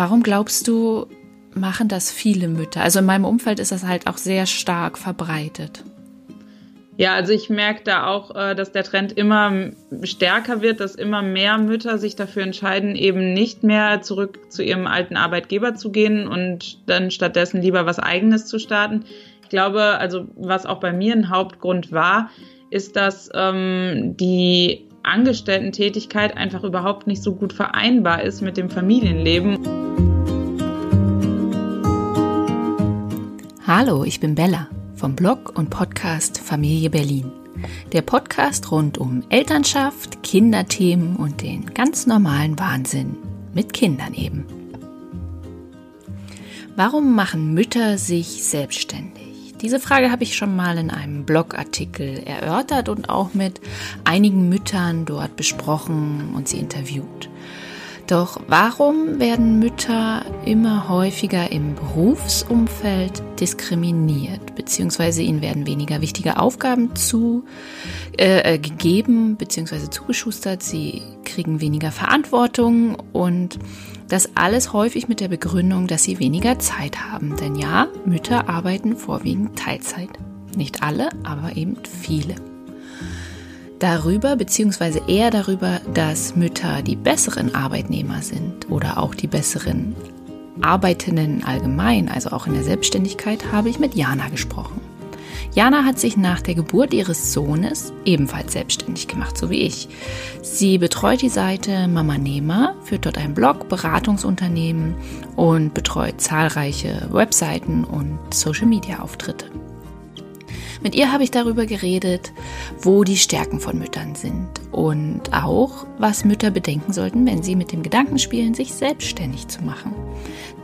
Warum glaubst du, machen das viele Mütter? Also in meinem Umfeld ist das halt auch sehr stark verbreitet. Ja, also ich merke da auch, äh, dass der Trend immer stärker wird, dass immer mehr Mütter sich dafür entscheiden, eben nicht mehr zurück zu ihrem alten Arbeitgeber zu gehen und dann stattdessen lieber was eigenes zu starten. Ich glaube, also was auch bei mir ein Hauptgrund war, ist, dass ähm, die Angestellten-Tätigkeit einfach überhaupt nicht so gut vereinbar ist mit dem Familienleben. Hallo, ich bin Bella vom Blog und Podcast Familie Berlin. Der Podcast rund um Elternschaft, Kinderthemen und den ganz normalen Wahnsinn mit Kindern eben. Warum machen Mütter sich selbstständig? Diese Frage habe ich schon mal in einem Blogartikel erörtert und auch mit einigen Müttern dort besprochen und sie interviewt. Doch warum werden Mütter immer häufiger im Berufsumfeld diskriminiert, beziehungsweise ihnen werden weniger wichtige Aufgaben zu, äh, äh, gegeben, beziehungsweise zugeschustert, sie kriegen weniger Verantwortung und das alles häufig mit der Begründung, dass sie weniger Zeit haben. Denn ja, Mütter arbeiten vorwiegend Teilzeit. Nicht alle, aber eben viele darüber, beziehungsweise eher darüber, dass Mütter die besseren Arbeitnehmer sind oder auch die besseren Arbeitenden allgemein, also auch in der Selbstständigkeit, habe ich mit Jana gesprochen. Jana hat sich nach der Geburt ihres Sohnes ebenfalls selbstständig gemacht, so wie ich. Sie betreut die Seite Mama Nehmer, führt dort einen Blog, Beratungsunternehmen und betreut zahlreiche Webseiten und Social-Media-Auftritte. Mit ihr habe ich darüber geredet, wo die Stärken von Müttern sind und auch, was Mütter bedenken sollten, wenn sie mit dem Gedanken spielen, sich selbstständig zu machen.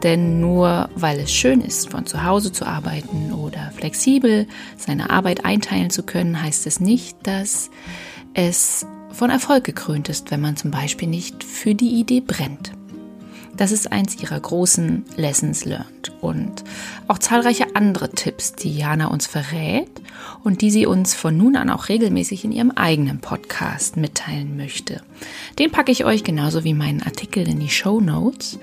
Denn nur weil es schön ist, von zu Hause zu arbeiten oder flexibel seine Arbeit einteilen zu können, heißt es nicht, dass es von Erfolg gekrönt ist, wenn man zum Beispiel nicht für die Idee brennt. Das ist eins ihrer großen Lessons learned und auch zahlreiche andere Tipps, die Jana uns verrät und die sie uns von nun an auch regelmäßig in ihrem eigenen Podcast mitteilen möchte. Den packe ich euch genauso wie meinen Artikel in die Show Notes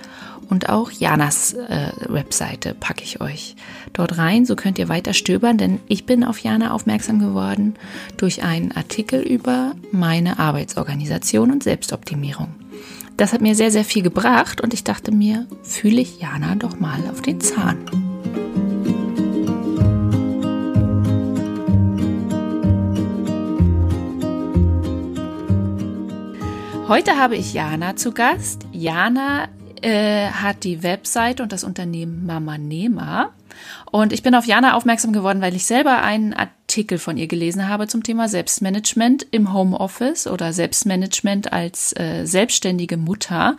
und auch Janas äh, Webseite packe ich euch dort rein. So könnt ihr weiter stöbern, denn ich bin auf Jana aufmerksam geworden durch einen Artikel über meine Arbeitsorganisation und Selbstoptimierung. Das hat mir sehr, sehr viel gebracht und ich dachte mir, fühle ich Jana doch mal auf den Zahn. Heute habe ich Jana zu Gast. Jana äh, hat die Webseite und das Unternehmen Mama Nema. Und ich bin auf Jana aufmerksam geworden, weil ich selber einen Artikel von ihr gelesen habe zum Thema Selbstmanagement im Homeoffice oder Selbstmanagement als äh, selbstständige Mutter,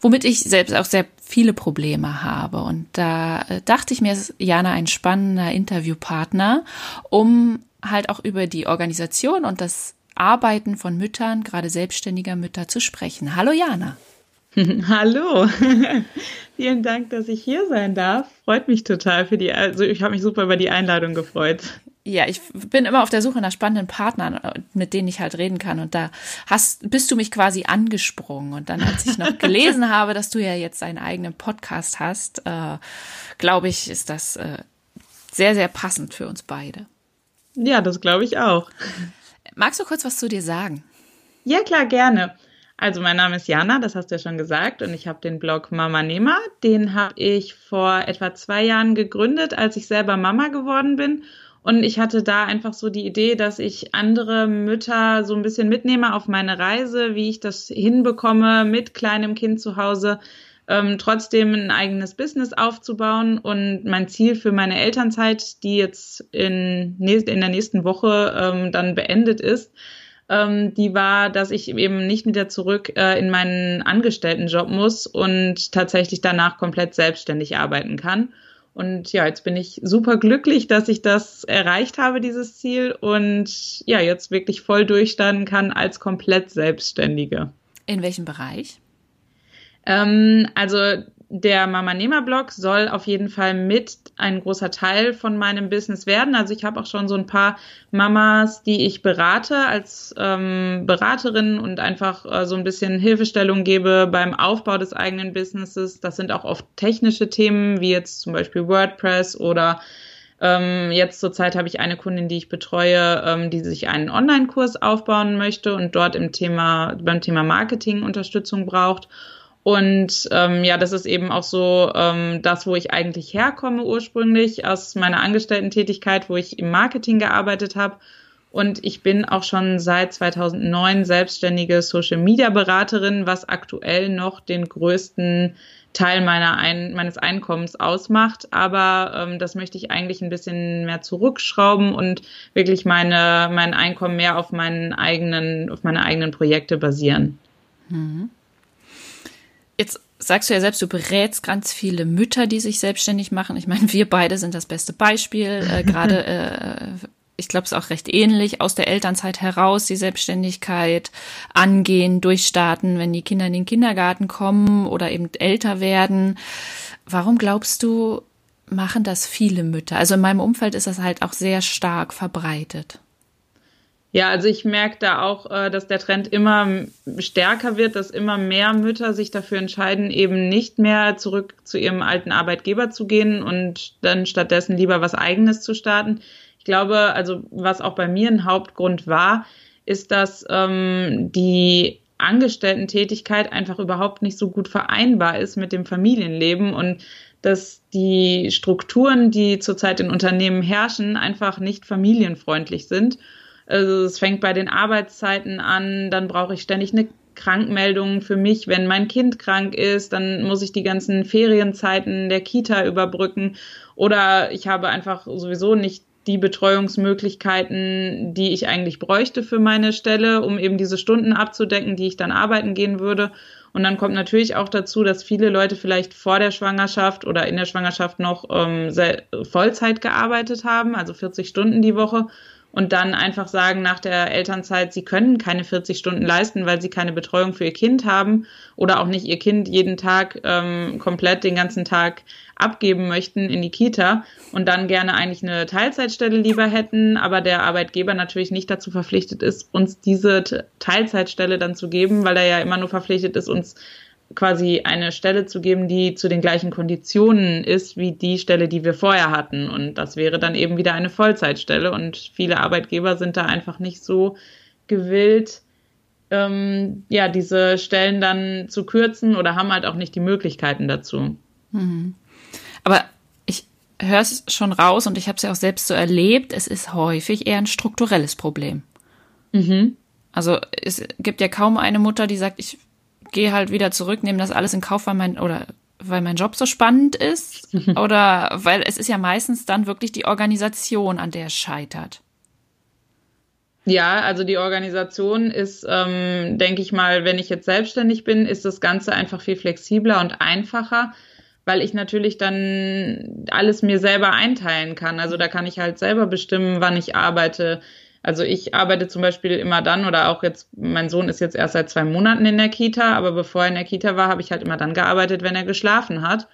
womit ich selbst auch sehr viele Probleme habe. Und da äh, dachte ich mir, ist Jana ein spannender Interviewpartner, um halt auch über die Organisation und das Arbeiten von Müttern, gerade selbstständiger Mütter, zu sprechen. Hallo Jana. Hallo. Vielen Dank, dass ich hier sein darf. Freut mich total für die, also ich habe mich super über die Einladung gefreut. Ja, ich bin immer auf der Suche nach spannenden Partnern, mit denen ich halt reden kann. Und da hast, bist du mich quasi angesprungen. Und dann, als ich noch gelesen habe, dass du ja jetzt deinen eigenen Podcast hast, äh, glaube ich, ist das äh, sehr, sehr passend für uns beide. Ja, das glaube ich auch. Magst du kurz was zu dir sagen? Ja, klar, gerne. Also mein Name ist Jana, das hast du ja schon gesagt, und ich habe den Blog Mama Nema. Den habe ich vor etwa zwei Jahren gegründet, als ich selber Mama geworden bin. Und ich hatte da einfach so die Idee, dass ich andere Mütter so ein bisschen mitnehme auf meine Reise, wie ich das hinbekomme, mit kleinem Kind zu Hause ähm, trotzdem ein eigenes Business aufzubauen. Und mein Ziel für meine Elternzeit, die jetzt in, in der nächsten Woche ähm, dann beendet ist, ähm, die war, dass ich eben nicht wieder zurück äh, in meinen Angestelltenjob muss und tatsächlich danach komplett selbstständig arbeiten kann. Und ja, jetzt bin ich super glücklich, dass ich das erreicht habe, dieses Ziel, und ja, jetzt wirklich voll durchstarten kann als komplett Selbstständige. In welchem Bereich? Ähm, also der Mama Nehmer Blog soll auf jeden Fall mit ein großer Teil von meinem Business werden. Also ich habe auch schon so ein paar Mamas, die ich berate als ähm, Beraterin und einfach äh, so ein bisschen Hilfestellung gebe beim Aufbau des eigenen Businesses. Das sind auch oft technische Themen, wie jetzt zum Beispiel WordPress oder ähm, jetzt zurzeit habe ich eine Kundin, die ich betreue, ähm, die sich einen Online-Kurs aufbauen möchte und dort im Thema, beim Thema Marketing Unterstützung braucht. Und ähm, ja, das ist eben auch so ähm, das, wo ich eigentlich herkomme ursprünglich aus meiner Angestellten-Tätigkeit, wo ich im Marketing gearbeitet habe. Und ich bin auch schon seit 2009 selbstständige Social-Media-Beraterin, was aktuell noch den größten Teil meiner Ein meines Einkommens ausmacht. Aber ähm, das möchte ich eigentlich ein bisschen mehr zurückschrauben und wirklich meine, mein Einkommen mehr auf meinen eigenen, auf meine eigenen Projekte basieren. Mhm. Jetzt sagst du ja selbst, du berätst ganz viele Mütter, die sich selbstständig machen. Ich meine, wir beide sind das beste Beispiel. Äh, Gerade, äh, ich glaube, es ist auch recht ähnlich, aus der Elternzeit heraus die Selbstständigkeit angehen, durchstarten, wenn die Kinder in den Kindergarten kommen oder eben älter werden. Warum glaubst du, machen das viele Mütter? Also in meinem Umfeld ist das halt auch sehr stark verbreitet. Ja, also ich merke da auch, äh, dass der Trend immer stärker wird, dass immer mehr Mütter sich dafür entscheiden, eben nicht mehr zurück zu ihrem alten Arbeitgeber zu gehen und dann stattdessen lieber was eigenes zu starten. Ich glaube, also was auch bei mir ein Hauptgrund war, ist, dass ähm, die Angestellten-Tätigkeit einfach überhaupt nicht so gut vereinbar ist mit dem Familienleben und dass die Strukturen, die zurzeit in Unternehmen herrschen, einfach nicht familienfreundlich sind. Also es fängt bei den Arbeitszeiten an, dann brauche ich ständig eine Krankmeldung für mich, wenn mein Kind krank ist, dann muss ich die ganzen Ferienzeiten der Kita überbrücken. Oder ich habe einfach sowieso nicht die Betreuungsmöglichkeiten, die ich eigentlich bräuchte für meine Stelle, um eben diese Stunden abzudecken, die ich dann arbeiten gehen würde. Und dann kommt natürlich auch dazu, dass viele Leute vielleicht vor der Schwangerschaft oder in der Schwangerschaft noch ähm, Vollzeit gearbeitet haben, also 40 Stunden die Woche und dann einfach sagen nach der Elternzeit, sie können keine 40 Stunden leisten, weil sie keine Betreuung für ihr Kind haben oder auch nicht ihr Kind jeden Tag ähm, komplett den ganzen Tag abgeben möchten in die Kita und dann gerne eigentlich eine Teilzeitstelle lieber hätten, aber der Arbeitgeber natürlich nicht dazu verpflichtet ist, uns diese Teilzeitstelle dann zu geben, weil er ja immer nur verpflichtet ist, uns quasi eine Stelle zu geben, die zu den gleichen Konditionen ist wie die Stelle, die wir vorher hatten. Und das wäre dann eben wieder eine Vollzeitstelle. Und viele Arbeitgeber sind da einfach nicht so gewillt, ähm, ja, diese Stellen dann zu kürzen oder haben halt auch nicht die Möglichkeiten dazu. Mhm. Aber ich höre es schon raus und ich habe es ja auch selbst so erlebt, es ist häufig eher ein strukturelles Problem. Mhm. Also es gibt ja kaum eine Mutter, die sagt, ich gehe halt wieder zurück, nehme das alles in Kauf, weil mein oder weil mein Job so spannend ist oder weil es ist ja meistens dann wirklich die Organisation, an der es scheitert. Ja, also die Organisation ist, ähm, denke ich mal, wenn ich jetzt selbstständig bin, ist das Ganze einfach viel flexibler und einfacher, weil ich natürlich dann alles mir selber einteilen kann. Also da kann ich halt selber bestimmen, wann ich arbeite, also ich arbeite zum Beispiel immer dann oder auch jetzt, mein Sohn ist jetzt erst seit zwei Monaten in der Kita, aber bevor er in der Kita war, habe ich halt immer dann gearbeitet, wenn er geschlafen hat.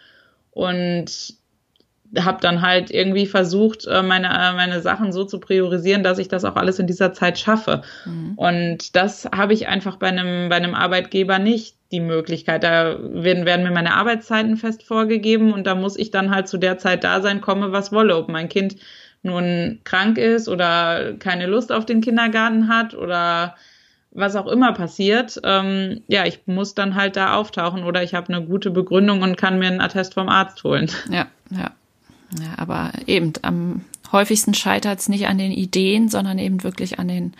Und habe dann halt irgendwie versucht, äh, meine, äh, meine Sachen so zu priorisieren, dass ich das auch alles in dieser Zeit schaffe. Mhm. Und das habe ich einfach bei einem, bei einem Arbeitgeber nicht die Möglichkeit. Da werden, werden mir meine Arbeitszeiten fest vorgegeben und da muss ich dann halt zu der Zeit da sein, komme was wolle. Ob mein Kind nun krank ist oder keine Lust auf den Kindergarten hat oder was auch immer passiert, ähm, ja, ich muss dann halt da auftauchen oder ich habe eine gute Begründung und kann mir einen Attest vom Arzt holen. Ja, ja. Ja, aber eben am häufigsten scheitert es nicht an den Ideen, sondern eben wirklich an den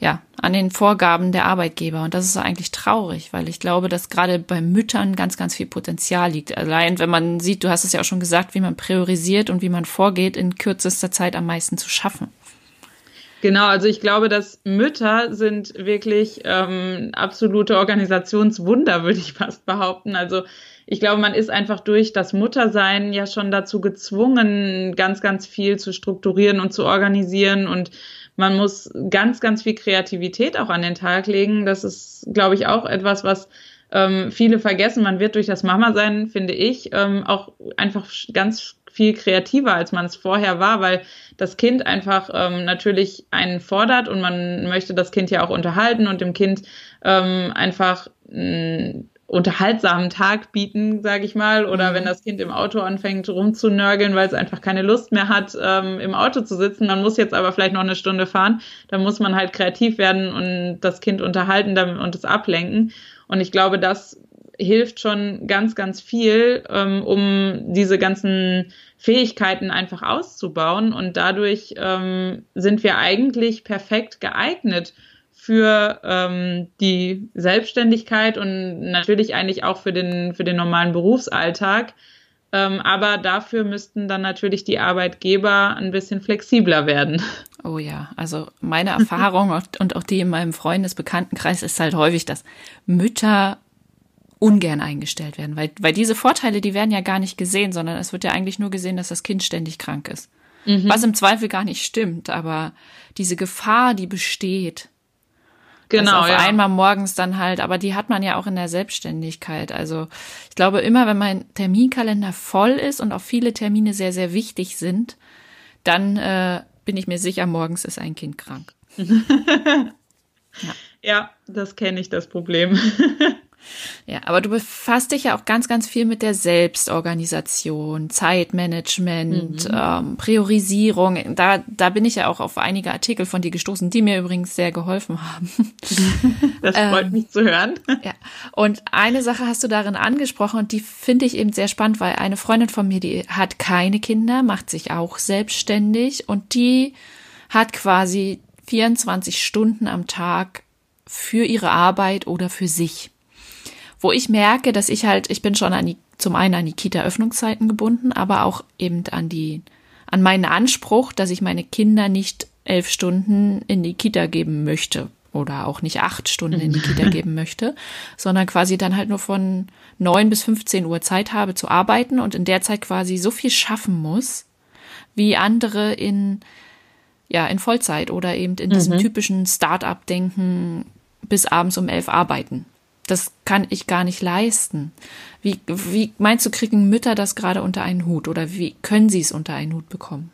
ja, an den Vorgaben der Arbeitgeber. Und das ist eigentlich traurig, weil ich glaube, dass gerade bei Müttern ganz, ganz viel Potenzial liegt. Allein, wenn man sieht, du hast es ja auch schon gesagt, wie man priorisiert und wie man vorgeht, in kürzester Zeit am meisten zu schaffen. Genau, also ich glaube, dass Mütter sind wirklich ähm, absolute Organisationswunder, würde ich fast behaupten. Also ich glaube, man ist einfach durch das Muttersein ja schon dazu gezwungen, ganz, ganz viel zu strukturieren und zu organisieren und man muss ganz, ganz viel Kreativität auch an den Tag legen. Das ist, glaube ich, auch etwas, was ähm, viele vergessen, man wird durch das Mama-Sein, finde ich, ähm, auch einfach ganz viel kreativer, als man es vorher war, weil das Kind einfach ähm, natürlich einen fordert und man möchte das Kind ja auch unterhalten und dem Kind ähm, einfach mh, unterhaltsamen Tag bieten, sage ich mal, oder mhm. wenn das Kind im Auto anfängt rumzunörgeln, weil es einfach keine Lust mehr hat, ähm, im Auto zu sitzen, man muss jetzt aber vielleicht noch eine Stunde fahren, dann muss man halt kreativ werden und das Kind unterhalten und es ablenken. Und ich glaube, das hilft schon ganz, ganz viel, ähm, um diese ganzen Fähigkeiten einfach auszubauen. Und dadurch ähm, sind wir eigentlich perfekt geeignet für ähm, die Selbstständigkeit und natürlich eigentlich auch für den, für den normalen Berufsalltag. Ähm, aber dafür müssten dann natürlich die Arbeitgeber ein bisschen flexibler werden. Oh ja, also meine Erfahrung und auch die in meinem Freundesbekanntenkreis ist halt häufig, dass Mütter ungern eingestellt werden, weil, weil diese Vorteile, die werden ja gar nicht gesehen, sondern es wird ja eigentlich nur gesehen, dass das Kind ständig krank ist. Mhm. Was im Zweifel gar nicht stimmt, aber diese Gefahr, die besteht, Genau. auf ja. einmal morgens dann halt, aber die hat man ja auch in der Selbstständigkeit. Also ich glaube immer, wenn mein Terminkalender voll ist und auch viele Termine sehr, sehr wichtig sind, dann äh, bin ich mir sicher, morgens ist ein Kind krank. ja. ja, das kenne ich, das Problem. Ja, aber du befasst dich ja auch ganz, ganz viel mit der Selbstorganisation, Zeitmanagement, mhm. ähm, Priorisierung. Da, da bin ich ja auch auf einige Artikel von dir gestoßen, die mir übrigens sehr geholfen haben. Das freut ähm, mich zu hören. Ja. Und eine Sache hast du darin angesprochen und die finde ich eben sehr spannend, weil eine Freundin von mir, die hat keine Kinder, macht sich auch selbstständig und die hat quasi 24 Stunden am Tag für ihre Arbeit oder für sich wo ich merke, dass ich halt, ich bin schon an die, zum einen an die Kita-Öffnungszeiten gebunden, aber auch eben an die, an meinen Anspruch, dass ich meine Kinder nicht elf Stunden in die Kita geben möchte oder auch nicht acht Stunden in die Kita geben möchte, sondern quasi dann halt nur von neun bis 15 Uhr Zeit habe zu arbeiten und in der Zeit quasi so viel schaffen muss, wie andere in, ja, in Vollzeit oder eben in diesem mhm. typischen Start-up-Denken bis abends um elf arbeiten das kann ich gar nicht leisten. Wie, wie meinst du, kriegen Mütter das gerade unter einen Hut oder wie können sie es unter einen Hut bekommen?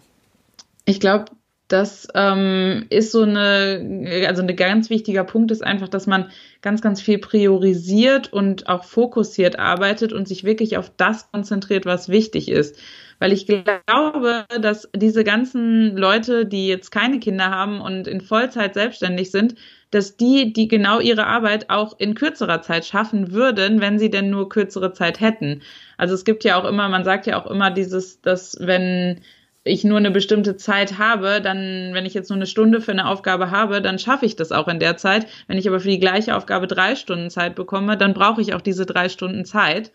Ich glaube, das ähm, ist so eine, also ein ganz wichtiger Punkt ist einfach, dass man ganz, ganz viel priorisiert und auch fokussiert arbeitet und sich wirklich auf das konzentriert, was wichtig ist. Weil ich glaube, dass diese ganzen Leute, die jetzt keine Kinder haben und in Vollzeit selbstständig sind, dass die, die genau ihre Arbeit auch in kürzerer Zeit schaffen würden, wenn sie denn nur kürzere Zeit hätten. Also es gibt ja auch immer, man sagt ja auch immer dieses, dass wenn ich nur eine bestimmte Zeit habe, dann, wenn ich jetzt nur eine Stunde für eine Aufgabe habe, dann schaffe ich das auch in der Zeit. Wenn ich aber für die gleiche Aufgabe drei Stunden Zeit bekomme, dann brauche ich auch diese drei Stunden Zeit.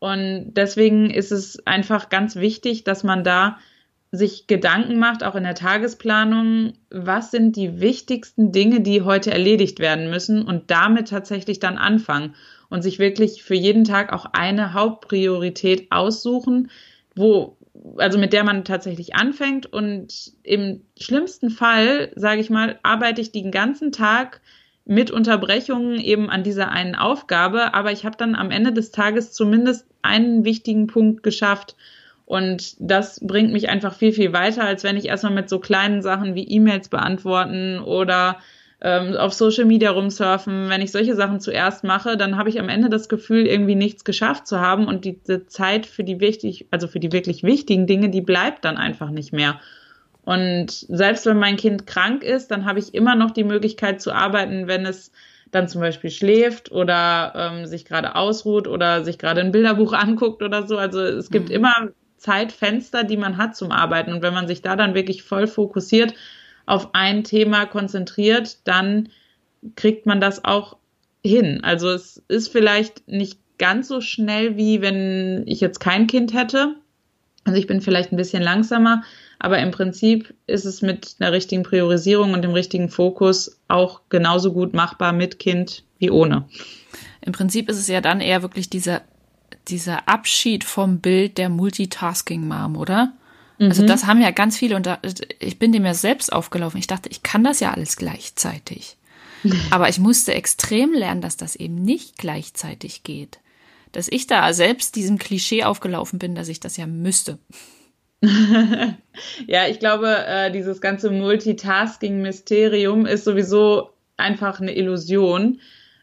Und deswegen ist es einfach ganz wichtig, dass man da sich Gedanken macht, auch in der Tagesplanung, was sind die wichtigsten Dinge, die heute erledigt werden müssen und damit tatsächlich dann anfangen und sich wirklich für jeden Tag auch eine Hauptpriorität aussuchen, wo also mit der man tatsächlich anfängt. Und im schlimmsten Fall, sage ich mal, arbeite ich den ganzen Tag mit Unterbrechungen eben an dieser einen Aufgabe, aber ich habe dann am Ende des Tages zumindest einen wichtigen Punkt geschafft und das bringt mich einfach viel, viel weiter, als wenn ich erstmal mit so kleinen Sachen wie E-Mails beantworten oder ähm, auf Social Media rumsurfen. Wenn ich solche Sachen zuerst mache, dann habe ich am Ende das Gefühl, irgendwie nichts geschafft zu haben und diese Zeit für die wichtig, also für die wirklich wichtigen Dinge, die bleibt dann einfach nicht mehr. Und selbst wenn mein Kind krank ist, dann habe ich immer noch die Möglichkeit zu arbeiten, wenn es dann zum Beispiel schläft oder ähm, sich gerade ausruht oder sich gerade ein Bilderbuch anguckt oder so. Also es gibt mhm. immer Zeitfenster, die man hat zum Arbeiten. Und wenn man sich da dann wirklich voll fokussiert auf ein Thema konzentriert, dann kriegt man das auch hin. Also es ist vielleicht nicht ganz so schnell, wie wenn ich jetzt kein Kind hätte. Also ich bin vielleicht ein bisschen langsamer, aber im Prinzip ist es mit einer richtigen Priorisierung und dem richtigen Fokus auch genauso gut machbar mit Kind wie ohne. Im Prinzip ist es ja dann eher wirklich dieser dieser Abschied vom Bild der Multitasking-Mom, oder? Also mhm. Also das haben ja ganz viele und da, ich bin dem ja selbst aufgelaufen. Ich dachte, ich kann das ja alles gleichzeitig. Aber ich musste extrem lernen, dass das eben nicht gleichzeitig geht. Dass ich da selbst diesem Klischee aufgelaufen bin, dass ich das ja müsste. ja, ich glaube, äh, dieses ganze Multitasking-Mysterium ist sowieso einfach eine Illusion.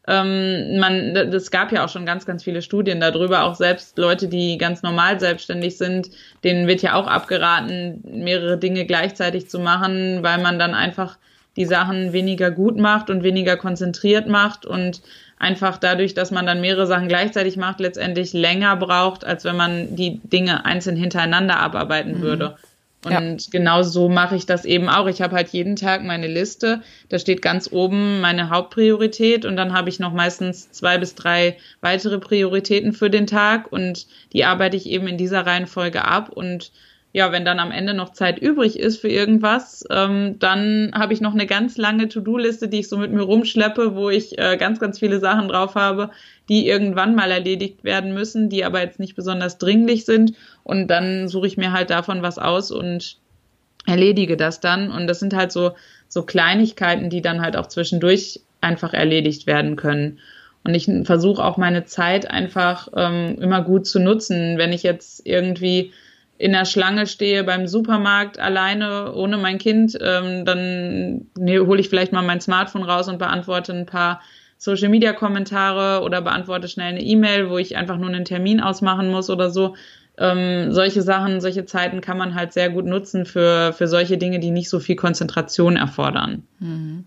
Ähm, man, es gab ja auch schon ganz, ganz viele Studien darüber. Auch selbst Leute, die ganz normal selbstständig sind, denen wird ja auch abgeraten, mehrere Dinge gleichzeitig zu machen, weil man dann einfach die Sachen weniger gut macht und weniger konzentriert macht und einfach dadurch, dass man dann mehrere Sachen gleichzeitig macht, letztendlich länger braucht, als wenn man die Dinge einzeln hintereinander abarbeiten mhm. würde. Und ja. genau so mache ich das eben auch. Ich habe halt jeden Tag meine Liste. Da steht ganz oben meine Hauptpriorität und dann habe ich noch meistens zwei bis drei weitere Prioritäten für den Tag und die arbeite ich eben in dieser Reihenfolge ab und ja, wenn dann am Ende noch Zeit übrig ist für irgendwas, ähm, dann habe ich noch eine ganz lange To-Do-Liste, die ich so mit mir rumschleppe, wo ich äh, ganz, ganz viele Sachen drauf habe, die irgendwann mal erledigt werden müssen, die aber jetzt nicht besonders dringlich sind. Und dann suche ich mir halt davon was aus und erledige das dann. Und das sind halt so, so Kleinigkeiten, die dann halt auch zwischendurch einfach erledigt werden können. Und ich versuche auch meine Zeit einfach ähm, immer gut zu nutzen. Wenn ich jetzt irgendwie in der Schlange stehe beim Supermarkt alleine ohne mein Kind, ähm, dann nee, hole ich vielleicht mal mein Smartphone raus und beantworte ein paar Social Media Kommentare oder beantworte schnell eine E-Mail, wo ich einfach nur einen Termin ausmachen muss oder so. Ähm, solche Sachen, solche Zeiten kann man halt sehr gut nutzen für, für solche Dinge, die nicht so viel Konzentration erfordern. Mhm.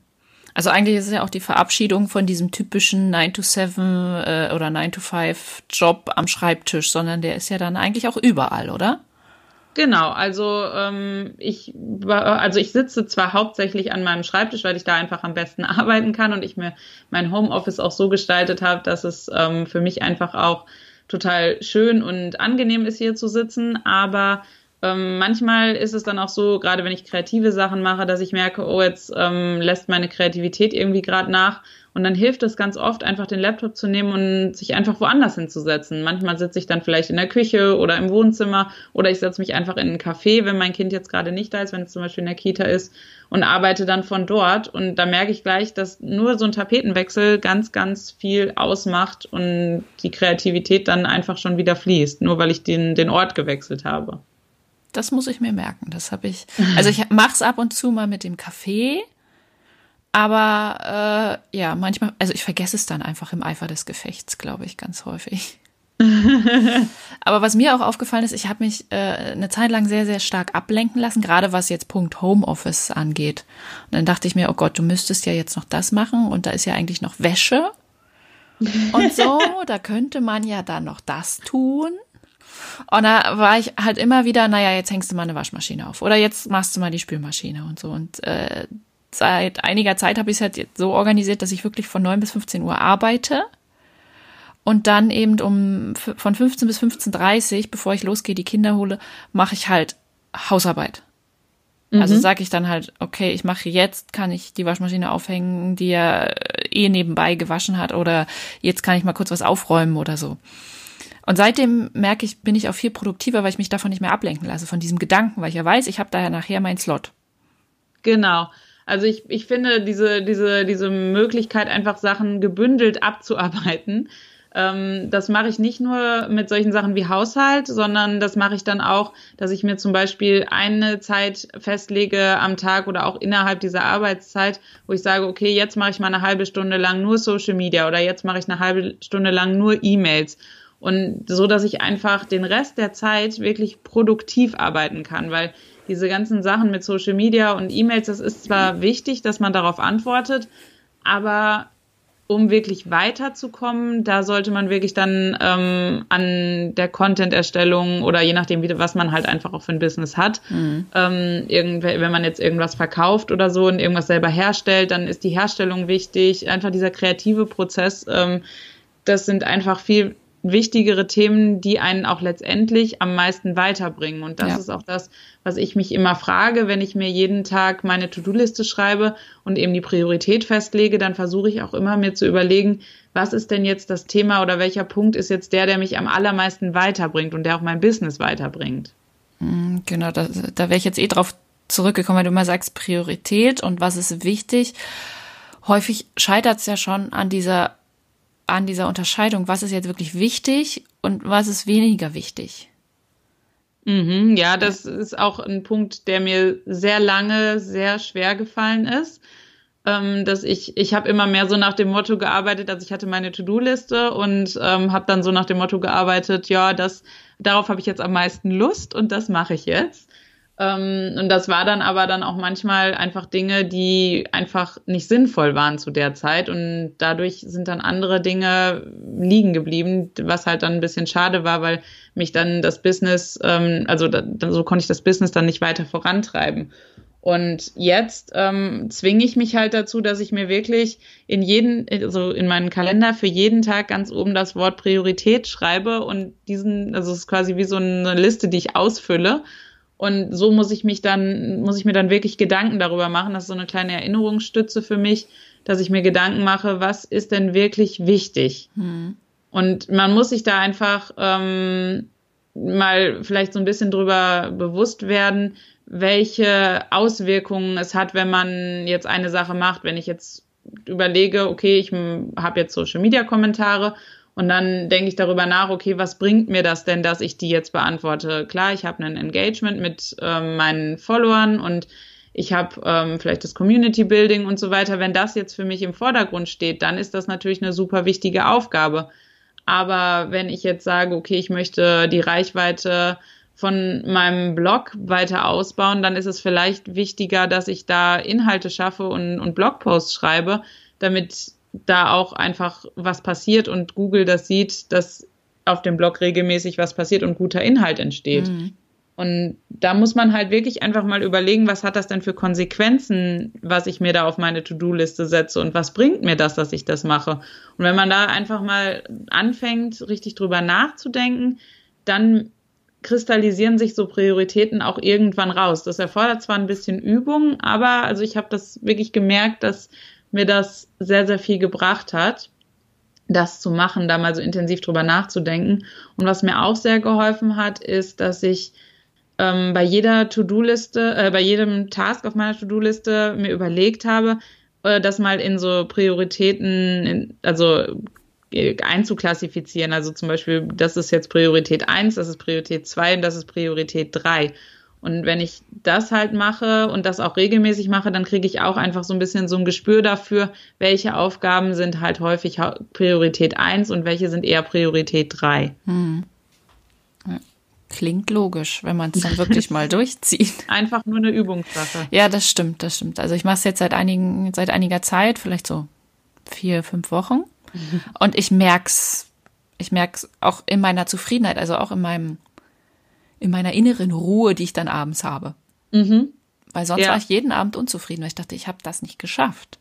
Also eigentlich ist es ja auch die Verabschiedung von diesem typischen 9 to 7 äh, oder 9 to 5 Job am Schreibtisch, sondern der ist ja dann eigentlich auch überall, oder? Genau, also ähm, ich also ich sitze zwar hauptsächlich an meinem Schreibtisch, weil ich da einfach am besten arbeiten kann und ich mir mein Homeoffice auch so gestaltet habe, dass es ähm, für mich einfach auch total schön und angenehm ist, hier zu sitzen. Aber ähm, manchmal ist es dann auch so, gerade wenn ich kreative Sachen mache, dass ich merke, oh, jetzt ähm, lässt meine Kreativität irgendwie gerade nach und dann hilft es ganz oft, einfach den Laptop zu nehmen und sich einfach woanders hinzusetzen. Manchmal sitze ich dann vielleicht in der Küche oder im Wohnzimmer oder ich setze mich einfach in einen Café, wenn mein Kind jetzt gerade nicht da ist, wenn es zum Beispiel in der Kita ist und arbeite dann von dort. Und da merke ich gleich, dass nur so ein Tapetenwechsel ganz, ganz viel ausmacht und die Kreativität dann einfach schon wieder fließt, nur weil ich den, den Ort gewechselt habe. Das muss ich mir merken. Das habe ich. Also ich mache es ab und zu mal mit dem Kaffee aber äh, ja, manchmal, also ich vergesse es dann einfach im Eifer des Gefechts, glaube ich, ganz häufig. Aber was mir auch aufgefallen ist, ich habe mich äh, eine Zeit lang sehr, sehr stark ablenken lassen, gerade was jetzt Punkt Homeoffice angeht. Und dann dachte ich mir, oh Gott, du müsstest ja jetzt noch das machen und da ist ja eigentlich noch Wäsche und so, da könnte man ja dann noch das tun. Und da war ich halt immer wieder, naja, jetzt hängst du mal eine Waschmaschine auf oder jetzt machst du mal die Spülmaschine und so. Und äh, seit einiger Zeit habe ich es halt so organisiert, dass ich wirklich von 9 bis 15 Uhr arbeite und dann eben um von 15 bis 15.30 Uhr, bevor ich losgehe, die Kinder hole, mache ich halt Hausarbeit. Also mhm. Also sage ich dann halt, okay, ich mache jetzt, kann ich die Waschmaschine aufhängen, die er eh nebenbei gewaschen hat, oder jetzt kann ich mal kurz was aufräumen oder so. Und seitdem merke ich, bin ich auch viel produktiver, weil ich mich davon nicht mehr ablenken lasse, von diesem Gedanken, weil ich ja weiß, ich habe daher nachher meinen Slot. Genau. Also ich, ich finde diese, diese, diese Möglichkeit, einfach Sachen gebündelt abzuarbeiten, ähm, das mache ich nicht nur mit solchen Sachen wie Haushalt, sondern das mache ich dann auch, dass ich mir zum Beispiel eine Zeit festlege am Tag oder auch innerhalb dieser Arbeitszeit, wo ich sage, okay, jetzt mache ich mal eine halbe Stunde lang nur Social Media oder jetzt mache ich eine halbe Stunde lang nur E-Mails. Und so, dass ich einfach den Rest der Zeit wirklich produktiv arbeiten kann, weil diese ganzen Sachen mit Social Media und E-Mails, das ist zwar wichtig, dass man darauf antwortet, aber um wirklich weiterzukommen, da sollte man wirklich dann ähm, an der Content-Erstellung oder je nachdem, wie, was man halt einfach auch für ein Business hat, mhm. ähm, wenn man jetzt irgendwas verkauft oder so und irgendwas selber herstellt, dann ist die Herstellung wichtig. Einfach dieser kreative Prozess, ähm, das sind einfach viel wichtigere Themen, die einen auch letztendlich am meisten weiterbringen. Und das ja. ist auch das, was ich mich immer frage, wenn ich mir jeden Tag meine To-Do-Liste schreibe und eben die Priorität festlege, dann versuche ich auch immer mir zu überlegen, was ist denn jetzt das Thema oder welcher Punkt ist jetzt der, der mich am allermeisten weiterbringt und der auch mein Business weiterbringt. Hm, genau, da, da wäre ich jetzt eh drauf zurückgekommen, weil du immer sagst Priorität und was ist wichtig. häufig scheitert es ja schon an dieser, an dieser Unterscheidung, was ist jetzt wirklich wichtig und was ist weniger wichtig. Mhm, ja, das ist auch ein Punkt, der mir sehr lange sehr schwer gefallen ist. Ähm, dass ich, ich habe immer mehr so nach dem Motto gearbeitet, also ich hatte meine To-Do-Liste und ähm, habe dann so nach dem Motto gearbeitet, ja, das, darauf habe ich jetzt am meisten Lust und das mache ich jetzt. Ähm, und das war dann aber dann auch manchmal einfach Dinge, die einfach nicht sinnvoll waren zu der Zeit. Und dadurch sind dann andere Dinge liegen geblieben, was halt dann ein bisschen schade war, weil mich dann das Business, ähm, also so konnte ich das Business dann nicht weiter vorantreiben. Und jetzt ähm, zwinge ich mich halt dazu, dass ich mir wirklich in jeden, also in meinen Kalender für jeden Tag ganz oben das Wort Priorität schreibe und diesen, also es ist quasi wie so eine Liste, die ich ausfülle und so muss ich mich dann, muss ich mir dann wirklich Gedanken darüber machen. Das ist so eine kleine Erinnerungsstütze für mich, dass ich mir Gedanken mache, was ist denn wirklich wichtig? Hm. Und man muss sich da einfach ähm, mal vielleicht so ein bisschen drüber bewusst werden, welche Auswirkungen es hat, wenn man jetzt eine Sache macht. Wenn ich jetzt überlege, okay, ich habe jetzt Social Media Kommentare und dann denke ich darüber nach, okay, was bringt mir das denn, dass ich die jetzt beantworte? Klar, ich habe ein Engagement mit ähm, meinen Followern und ich habe ähm, vielleicht das Community Building und so weiter. Wenn das jetzt für mich im Vordergrund steht, dann ist das natürlich eine super wichtige Aufgabe. Aber wenn ich jetzt sage, okay, ich möchte die Reichweite von meinem Blog weiter ausbauen, dann ist es vielleicht wichtiger, dass ich da Inhalte schaffe und, und Blogposts schreibe, damit da auch einfach was passiert und Google das sieht, dass auf dem Blog regelmäßig was passiert und guter Inhalt entsteht. Mhm. Und da muss man halt wirklich einfach mal überlegen, was hat das denn für Konsequenzen, was ich mir da auf meine To-Do-Liste setze und was bringt mir das, dass ich das mache. Und wenn man da einfach mal anfängt, richtig drüber nachzudenken, dann kristallisieren sich so Prioritäten auch irgendwann raus. Das erfordert zwar ein bisschen Übung, aber also ich habe das wirklich gemerkt, dass mir das sehr, sehr viel gebracht hat, das zu machen, da mal so intensiv drüber nachzudenken. Und was mir auch sehr geholfen hat, ist, dass ich ähm, bei jeder To-Do-Liste, äh, bei jedem Task auf meiner To-Do-Liste mir überlegt habe, äh, das mal in so Prioritäten, in, also äh, einzuklassifizieren. Also zum Beispiel, das ist jetzt Priorität 1, das ist Priorität 2 und das ist Priorität 3. Und wenn ich das halt mache und das auch regelmäßig mache, dann kriege ich auch einfach so ein bisschen so ein Gespür dafür, welche Aufgaben sind halt häufig Priorität 1 und welche sind eher Priorität 3. Hm. Klingt logisch, wenn man es dann wirklich mal durchzieht. Einfach nur eine Übungssache. Ja, das stimmt, das stimmt. Also ich mache es jetzt seit einigen, seit einiger Zeit, vielleicht so vier, fünf Wochen. Und ich merk's, ich merk's auch in meiner Zufriedenheit, also auch in meinem in meiner inneren Ruhe, die ich dann abends habe. Mhm. Weil sonst ja. war ich jeden Abend unzufrieden, weil ich dachte, ich habe das nicht geschafft.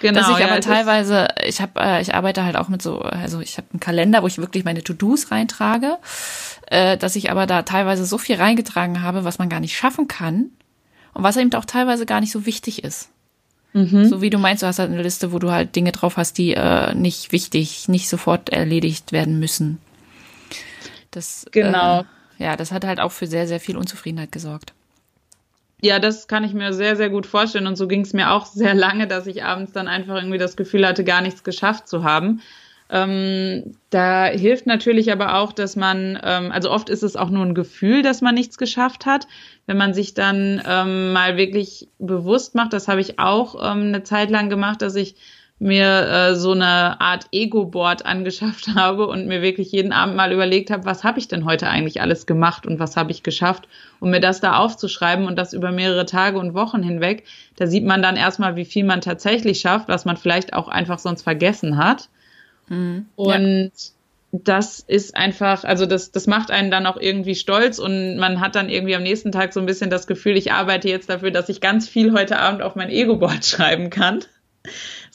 Genau. Dass ich aber ja, teilweise, ich habe, äh, ich arbeite halt auch mit so, also ich habe einen Kalender, wo ich wirklich meine To-Dos reintrage, äh, dass ich aber da teilweise so viel reingetragen habe, was man gar nicht schaffen kann und was eben auch teilweise gar nicht so wichtig ist. Mhm. So wie du meinst, du hast halt eine Liste, wo du halt Dinge drauf hast, die äh, nicht wichtig, nicht sofort erledigt werden müssen. Das, genau. Äh, ja, das hat halt auch für sehr, sehr viel Unzufriedenheit gesorgt. Ja, das kann ich mir sehr, sehr gut vorstellen. Und so ging es mir auch sehr lange, dass ich abends dann einfach irgendwie das Gefühl hatte, gar nichts geschafft zu haben. Ähm, da hilft natürlich aber auch, dass man, ähm, also oft ist es auch nur ein Gefühl, dass man nichts geschafft hat. Wenn man sich dann ähm, mal wirklich bewusst macht, das habe ich auch ähm, eine Zeit lang gemacht, dass ich mir äh, so eine Art Ego-Board angeschafft habe und mir wirklich jeden Abend mal überlegt habe, was habe ich denn heute eigentlich alles gemacht und was habe ich geschafft, um mir das da aufzuschreiben und das über mehrere Tage und Wochen hinweg. Da sieht man dann erstmal, wie viel man tatsächlich schafft, was man vielleicht auch einfach sonst vergessen hat. Mhm, und ja. das ist einfach, also das, das macht einen dann auch irgendwie stolz und man hat dann irgendwie am nächsten Tag so ein bisschen das Gefühl, ich arbeite jetzt dafür, dass ich ganz viel heute Abend auf mein Ego-Board schreiben kann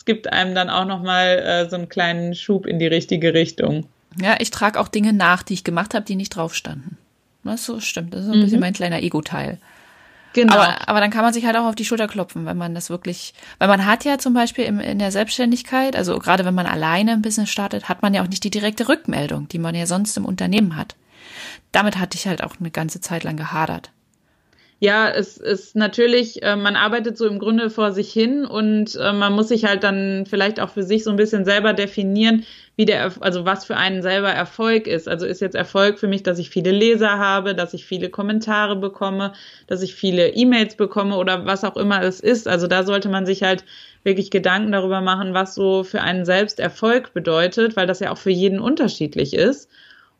gibt einem dann auch nochmal äh, so einen kleinen Schub in die richtige Richtung. Ja, ich trage auch Dinge nach, die ich gemacht habe, die nicht drauf standen. Das so stimmt. Das ist so ein mhm. bisschen mein kleiner Ego-Teil. Genau. Aber, aber dann kann man sich halt auch auf die Schulter klopfen, wenn man das wirklich, weil man hat ja zum Beispiel im, in der Selbstständigkeit, also gerade wenn man alleine ein Business startet, hat man ja auch nicht die direkte Rückmeldung, die man ja sonst im Unternehmen hat. Damit hatte ich halt auch eine ganze Zeit lang gehadert. Ja, es ist natürlich, äh, man arbeitet so im Grunde vor sich hin und äh, man muss sich halt dann vielleicht auch für sich so ein bisschen selber definieren, wie der, also was für einen selber Erfolg ist. Also ist jetzt Erfolg für mich, dass ich viele Leser habe, dass ich viele Kommentare bekomme, dass ich viele E-Mails bekomme oder was auch immer es ist. Also da sollte man sich halt wirklich Gedanken darüber machen, was so für einen selbst Erfolg bedeutet, weil das ja auch für jeden unterschiedlich ist.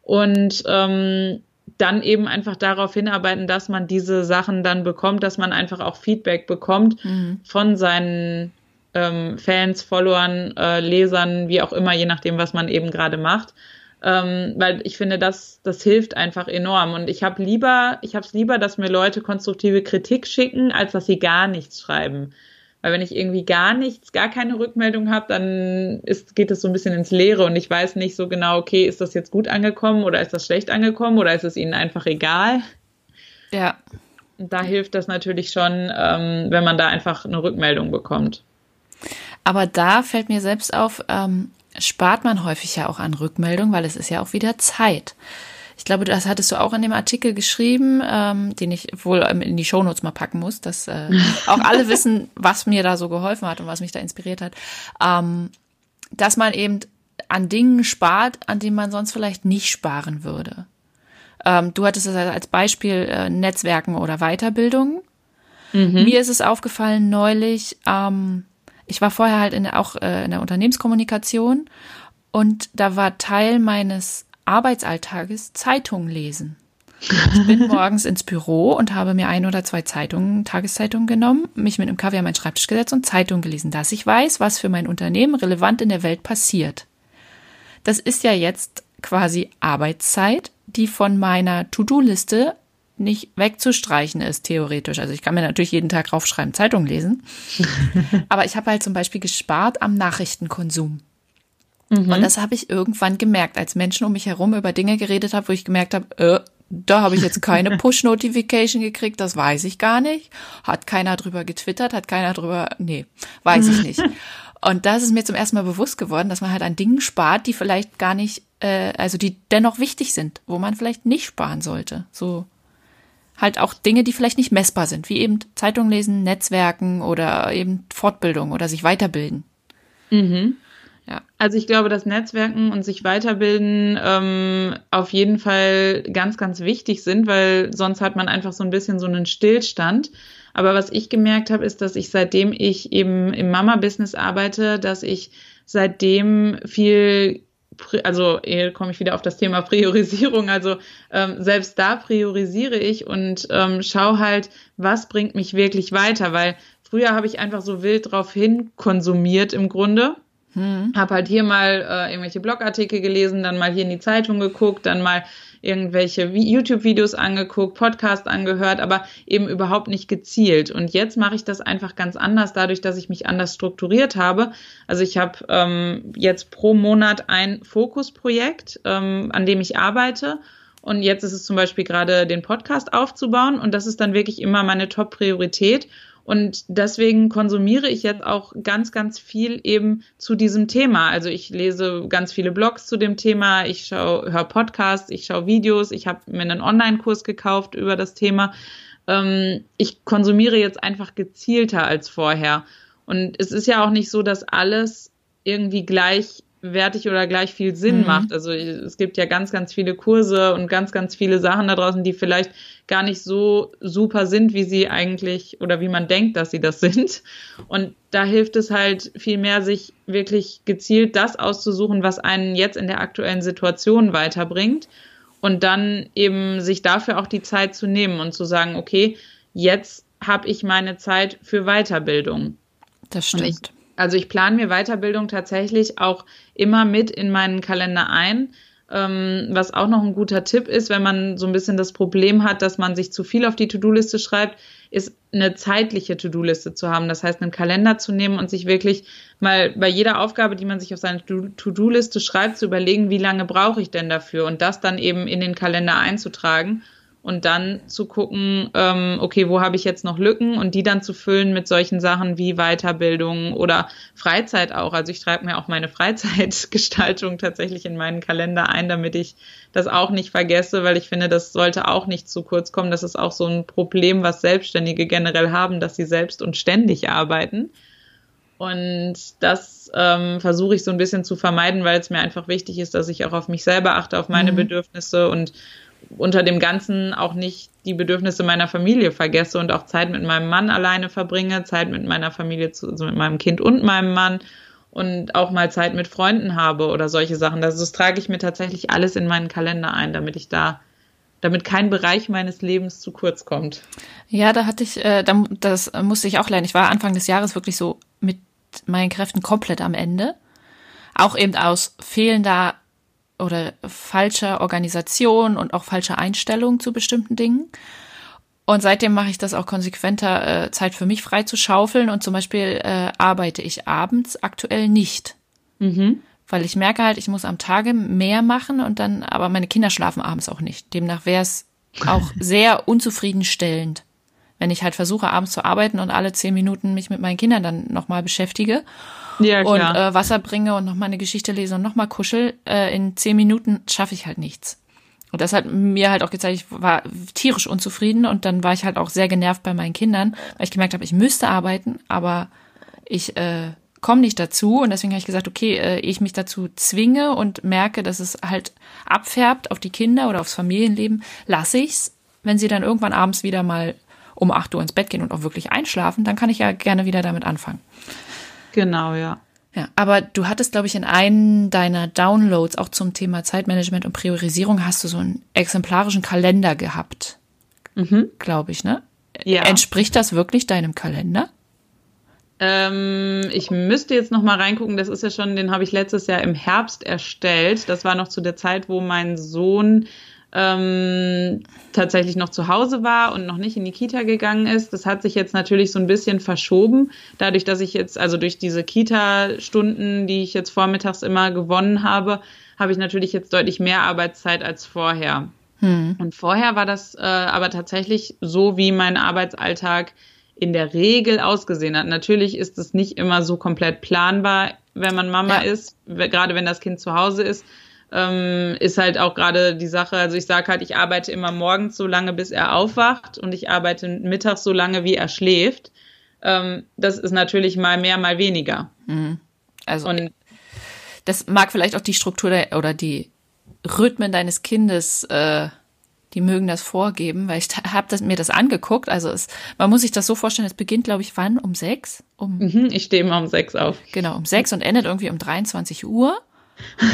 Und ähm, dann eben einfach darauf hinarbeiten, dass man diese Sachen dann bekommt, dass man einfach auch Feedback bekommt mhm. von seinen ähm, Fans, Followern, äh, Lesern, wie auch immer, je nachdem, was man eben gerade macht. Ähm, weil ich finde, das, das hilft einfach enorm. Und ich habe lieber, ich habe es lieber, dass mir Leute konstruktive Kritik schicken, als dass sie gar nichts schreiben. Weil wenn ich irgendwie gar nichts, gar keine Rückmeldung habe, dann ist, geht es so ein bisschen ins Leere und ich weiß nicht so genau, okay, ist das jetzt gut angekommen oder ist das schlecht angekommen oder ist es ihnen einfach egal? Ja. Da hilft das natürlich schon, ähm, wenn man da einfach eine Rückmeldung bekommt. Aber da fällt mir selbst auf, ähm, spart man häufig ja auch an Rückmeldung, weil es ist ja auch wieder Zeit. Ich glaube, das hattest du auch in dem Artikel geschrieben, ähm, den ich wohl in die Shownotes mal packen muss, dass äh, auch alle wissen, was mir da so geholfen hat und was mich da inspiriert hat. Ähm, dass man eben an Dingen spart, an denen man sonst vielleicht nicht sparen würde. Ähm, du hattest es als Beispiel äh, Netzwerken oder Weiterbildung. Mhm. Mir ist es aufgefallen neulich, ähm, ich war vorher halt in auch äh, in der Unternehmenskommunikation und da war Teil meines Arbeitsalltages Zeitung lesen. Ich bin morgens ins Büro und habe mir ein oder zwei Zeitungen, Tageszeitungen genommen, mich mit einem Kaffee an meinen Schreibtisch gesetzt und Zeitung gelesen, dass ich weiß, was für mein Unternehmen relevant in der Welt passiert. Das ist ja jetzt quasi Arbeitszeit, die von meiner To-Do-Liste nicht wegzustreichen ist, theoretisch. Also ich kann mir natürlich jeden Tag raufschreiben, Zeitung lesen. Aber ich habe halt zum Beispiel gespart am Nachrichtenkonsum. Mhm. Und das habe ich irgendwann gemerkt, als Menschen um mich herum über Dinge geredet haben, wo ich gemerkt habe, äh, da habe ich jetzt keine Push-Notification gekriegt, das weiß ich gar nicht. Hat keiner drüber getwittert, hat keiner drüber, nee, weiß ich nicht. Und das ist mir zum ersten Mal bewusst geworden, dass man halt an Dingen spart, die vielleicht gar nicht, äh, also die dennoch wichtig sind, wo man vielleicht nicht sparen sollte. So halt auch Dinge, die vielleicht nicht messbar sind, wie eben Zeitung lesen, Netzwerken oder eben Fortbildung oder sich weiterbilden. Mhm. Ja, also ich glaube, dass Netzwerken und sich weiterbilden ähm, auf jeden Fall ganz, ganz wichtig sind, weil sonst hat man einfach so ein bisschen so einen Stillstand. Aber was ich gemerkt habe, ist, dass ich seitdem ich eben im Mama-Business arbeite, dass ich seitdem viel also hier komme ich wieder auf das Thema Priorisierung. Also ähm, selbst da priorisiere ich und ähm, schaue halt, was bringt mich wirklich weiter, weil früher habe ich einfach so wild drauf hin konsumiert im Grunde hm. Habe halt hier mal äh, irgendwelche Blogartikel gelesen, dann mal hier in die Zeitung geguckt, dann mal irgendwelche YouTube-Videos angeguckt, Podcast angehört, aber eben überhaupt nicht gezielt. Und jetzt mache ich das einfach ganz anders, dadurch, dass ich mich anders strukturiert habe. Also ich habe ähm, jetzt pro Monat ein Fokusprojekt, ähm, an dem ich arbeite. Und jetzt ist es zum Beispiel gerade den Podcast aufzubauen. Und das ist dann wirklich immer meine Top-Priorität. Und deswegen konsumiere ich jetzt auch ganz, ganz viel eben zu diesem Thema. Also ich lese ganz viele Blogs zu dem Thema, ich schaue, höre Podcasts, ich schaue Videos, ich habe mir einen Online-Kurs gekauft über das Thema. Ähm, ich konsumiere jetzt einfach gezielter als vorher. Und es ist ja auch nicht so, dass alles irgendwie gleich wertig oder gleich viel Sinn mhm. macht. Also es gibt ja ganz, ganz viele Kurse und ganz, ganz viele Sachen da draußen, die vielleicht gar nicht so super sind, wie sie eigentlich oder wie man denkt, dass sie das sind. Und da hilft es halt viel mehr, sich wirklich gezielt das auszusuchen, was einen jetzt in der aktuellen Situation weiterbringt und dann eben sich dafür auch die Zeit zu nehmen und zu sagen, okay, jetzt habe ich meine Zeit für Weiterbildung. Das stimmt. Also ich plane mir Weiterbildung tatsächlich auch immer mit in meinen Kalender ein. Ähm, was auch noch ein guter Tipp ist, wenn man so ein bisschen das Problem hat, dass man sich zu viel auf die To-Do-Liste schreibt, ist eine zeitliche To-Do-Liste zu haben. Das heißt, einen Kalender zu nehmen und sich wirklich mal bei jeder Aufgabe, die man sich auf seine To-Do-Liste schreibt, zu überlegen, wie lange brauche ich denn dafür und das dann eben in den Kalender einzutragen und dann zu gucken, ähm, okay, wo habe ich jetzt noch Lücken und die dann zu füllen mit solchen Sachen wie Weiterbildung oder Freizeit auch. Also ich schreibe mir auch meine Freizeitgestaltung tatsächlich in meinen Kalender ein, damit ich das auch nicht vergesse, weil ich finde, das sollte auch nicht zu kurz kommen. Das ist auch so ein Problem, was Selbstständige generell haben, dass sie selbst und ständig arbeiten. Und das ähm, versuche ich so ein bisschen zu vermeiden, weil es mir einfach wichtig ist, dass ich auch auf mich selber achte, auf meine mhm. Bedürfnisse und unter dem Ganzen auch nicht die Bedürfnisse meiner Familie vergesse und auch Zeit mit meinem Mann alleine verbringe, Zeit mit meiner Familie, also mit meinem Kind und meinem Mann und auch mal Zeit mit Freunden habe oder solche Sachen. Das, das trage ich mir tatsächlich alles in meinen Kalender ein, damit ich da, damit kein Bereich meines Lebens zu kurz kommt. Ja, da hatte ich, äh, das musste ich auch lernen. Ich war Anfang des Jahres wirklich so mit meinen Kräften komplett am Ende. Auch eben aus fehlender oder falscher Organisation und auch falscher Einstellung zu bestimmten Dingen. Und seitdem mache ich das auch konsequenter, äh, Zeit für mich frei zu schaufeln. Und zum Beispiel äh, arbeite ich abends aktuell nicht. Mhm. Weil ich merke halt, ich muss am Tage mehr machen und dann, aber meine Kinder schlafen abends auch nicht. Demnach wäre es auch sehr unzufriedenstellend, wenn ich halt versuche, abends zu arbeiten und alle zehn Minuten mich mit meinen Kindern dann nochmal beschäftige ja, und äh, Wasser bringe und nochmal eine Geschichte lese und nochmal kuschel, äh, in zehn Minuten schaffe ich halt nichts. Und das hat mir halt auch gezeigt, ich war tierisch unzufrieden und dann war ich halt auch sehr genervt bei meinen Kindern, weil ich gemerkt habe, ich müsste arbeiten, aber ich äh, komme nicht dazu und deswegen habe ich gesagt, okay, äh, ich mich dazu zwinge und merke, dass es halt abfärbt auf die Kinder oder aufs Familienleben, lasse ich's. Wenn sie dann irgendwann abends wieder mal um acht Uhr ins Bett gehen und auch wirklich einschlafen, dann kann ich ja gerne wieder damit anfangen. Genau, ja. Ja, aber du hattest, glaube ich, in einem deiner Downloads auch zum Thema Zeitmanagement und Priorisierung hast du so einen exemplarischen Kalender gehabt. Mhm. Glaube ich, ne? Ja. Entspricht das wirklich deinem Kalender? Ähm, ich müsste jetzt noch mal reingucken. Das ist ja schon, den habe ich letztes Jahr im Herbst erstellt. Das war noch zu der Zeit, wo mein Sohn ähm, tatsächlich noch zu Hause war und noch nicht in die Kita gegangen ist. Das hat sich jetzt natürlich so ein bisschen verschoben, dadurch, dass ich jetzt, also durch diese Kita-Stunden, die ich jetzt vormittags immer gewonnen habe, habe ich natürlich jetzt deutlich mehr Arbeitszeit als vorher. Hm. Und vorher war das äh, aber tatsächlich so, wie mein Arbeitsalltag in der Regel ausgesehen hat. Natürlich ist es nicht immer so komplett planbar, wenn man Mama ja. ist, gerade wenn das Kind zu Hause ist ähm, ist halt auch gerade die Sache, also ich sage halt, ich arbeite immer morgens so lange, bis er aufwacht und ich arbeite mittags so lange, wie er schläft. Ähm, das ist natürlich mal mehr, mal weniger. Mhm. Also und das mag vielleicht auch die Struktur der, oder die Rhythmen deines Kindes, äh, die mögen das vorgeben, weil ich habe das, mir das angeguckt. Also es, man muss sich das so vorstellen, es beginnt, glaube ich, wann? Um sechs? Um, mhm, ich stehe immer um sechs auf. Genau, um sechs und endet irgendwie um 23 Uhr.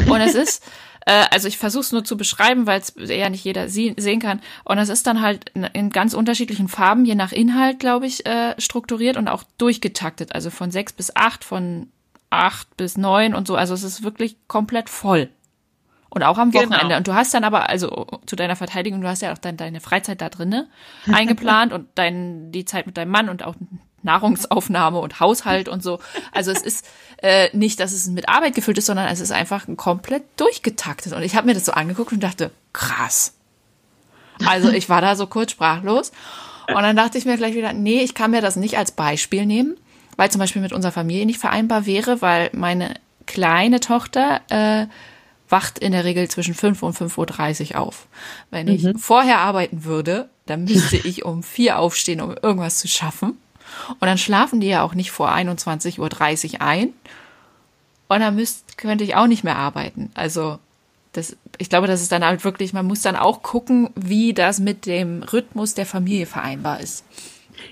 Und es ist, äh, also ich versuche es nur zu beschreiben, weil es ja nicht jeder sie sehen kann. Und es ist dann halt in, in ganz unterschiedlichen Farben, je nach Inhalt, glaube ich, äh, strukturiert und auch durchgetaktet. Also von sechs bis acht, von acht bis neun und so. Also es ist wirklich komplett voll. Und auch am genau. Wochenende. Genau. Und du hast dann aber, also zu deiner Verteidigung, du hast ja auch dann deine Freizeit da drinne eingeplant und dein, die Zeit mit deinem Mann und auch Nahrungsaufnahme und Haushalt und so. Also es ist äh, nicht, dass es mit Arbeit gefüllt ist, sondern es ist einfach komplett durchgetaktet. Und ich habe mir das so angeguckt und dachte, krass. Also ich war da so kurz sprachlos. Und dann dachte ich mir gleich wieder, nee, ich kann mir das nicht als Beispiel nehmen, weil zum Beispiel mit unserer Familie nicht vereinbar wäre, weil meine kleine Tochter äh, wacht in der Regel zwischen 5 und 5.30 Uhr auf. Wenn ich mhm. vorher arbeiten würde, dann müsste ich um vier aufstehen, um irgendwas zu schaffen. Und dann schlafen die ja auch nicht vor 21.30 Uhr ein. Und dann müsst, könnte ich auch nicht mehr arbeiten. Also, das, ich glaube, das ist dann halt wirklich, man muss dann auch gucken, wie das mit dem Rhythmus der Familie vereinbar ist.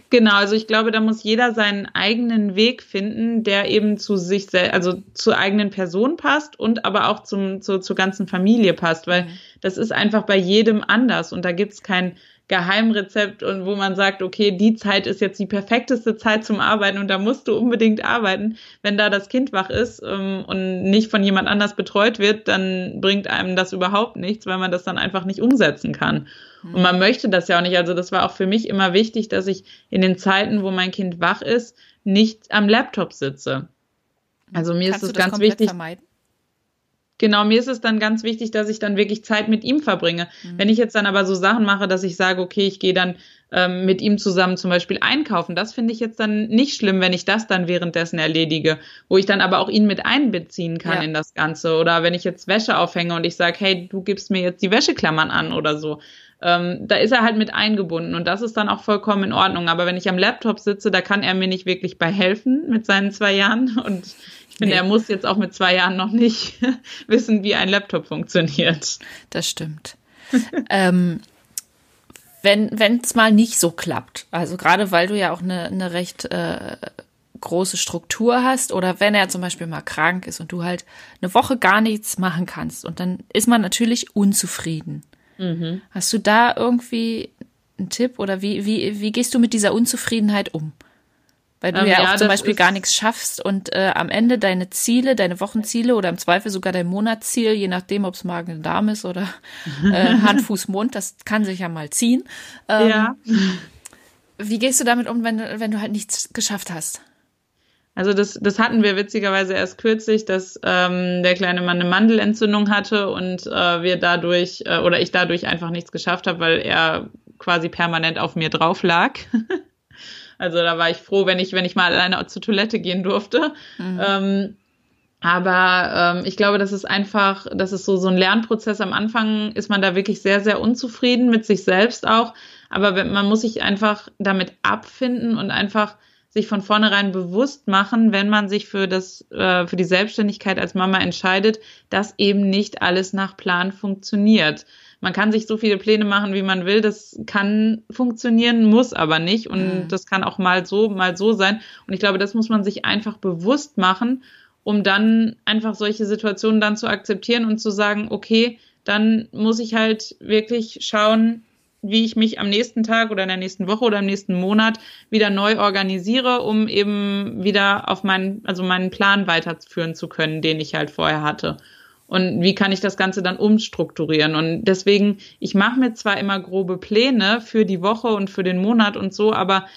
Genau, also ich glaube, da muss jeder seinen eigenen Weg finden, der eben zu sich selbst, also zur eigenen Person passt und aber auch zum, zu, zur ganzen Familie passt, weil mhm. das ist einfach bei jedem anders und da gibt's kein Geheimrezept und wo man sagt, okay, die Zeit ist jetzt die perfekteste Zeit zum Arbeiten und da musst du unbedingt arbeiten. Wenn da das Kind wach ist ähm, und nicht von jemand anders betreut wird, dann bringt einem das überhaupt nichts, weil man das dann einfach nicht umsetzen kann. Mhm. Und man möchte das ja auch nicht. Also das war auch für mich immer wichtig, dass ich in den Zeiten, wo mein Kind wach ist, nicht am Laptop sitze. Also mir Kannst ist es ganz wichtig. Vermeiden? Genau, mir ist es dann ganz wichtig, dass ich dann wirklich Zeit mit ihm verbringe. Mhm. Wenn ich jetzt dann aber so Sachen mache, dass ich sage, okay, ich gehe dann ähm, mit ihm zusammen zum Beispiel einkaufen, das finde ich jetzt dann nicht schlimm, wenn ich das dann währenddessen erledige, wo ich dann aber auch ihn mit einbeziehen kann ja. in das Ganze. Oder wenn ich jetzt Wäsche aufhänge und ich sage, hey, du gibst mir jetzt die Wäscheklammern an oder so. Ähm, da ist er halt mit eingebunden und das ist dann auch vollkommen in Ordnung. Aber wenn ich am Laptop sitze, da kann er mir nicht wirklich bei helfen mit seinen zwei Jahren und finde, nee. er muss jetzt auch mit zwei Jahren noch nicht wissen, wie ein Laptop funktioniert. Das stimmt. ähm, wenn es mal nicht so klappt, also gerade weil du ja auch eine, eine recht äh, große Struktur hast oder wenn er zum Beispiel mal krank ist und du halt eine Woche gar nichts machen kannst und dann ist man natürlich unzufrieden. Mhm. Hast du da irgendwie einen Tipp oder wie, wie, wie gehst du mit dieser Unzufriedenheit um? Weil du ähm, ja, ja auch zum Beispiel gar nichts schaffst und äh, am Ende deine Ziele, deine Wochenziele oder im Zweifel sogar dein Monatsziel, je nachdem, ob es Magen und Darm ist oder äh, Hand, Fuß, Mund, das kann sich ja mal ziehen. Ähm, ja. Wie gehst du damit um, wenn wenn du halt nichts geschafft hast? Also das, das hatten wir witzigerweise erst kürzlich, dass ähm, der kleine Mann eine Mandelentzündung hatte und äh, wir dadurch äh, oder ich dadurch einfach nichts geschafft habe, weil er quasi permanent auf mir drauf lag. Also da war ich froh, wenn ich, wenn ich mal alleine zur Toilette gehen durfte. Mhm. Ähm, aber ähm, ich glaube, das ist einfach, das ist so, so ein Lernprozess. Am Anfang ist man da wirklich sehr, sehr unzufrieden mit sich selbst auch. Aber man muss sich einfach damit abfinden und einfach sich von vornherein bewusst machen, wenn man sich für das, äh, für die Selbstständigkeit als Mama entscheidet, dass eben nicht alles nach Plan funktioniert man kann sich so viele Pläne machen, wie man will. Das kann funktionieren, muss aber nicht. Und mhm. das kann auch mal so, mal so sein. Und ich glaube, das muss man sich einfach bewusst machen, um dann einfach solche Situationen dann zu akzeptieren und zu sagen, okay, dann muss ich halt wirklich schauen, wie ich mich am nächsten Tag oder in der nächsten Woche oder im nächsten Monat wieder neu organisiere, um eben wieder auf meinen, also meinen Plan weiterführen zu können, den ich halt vorher hatte und wie kann ich das Ganze dann umstrukturieren. Und deswegen, ich mache mir zwar immer grobe Pläne für die Woche und für den Monat und so, aber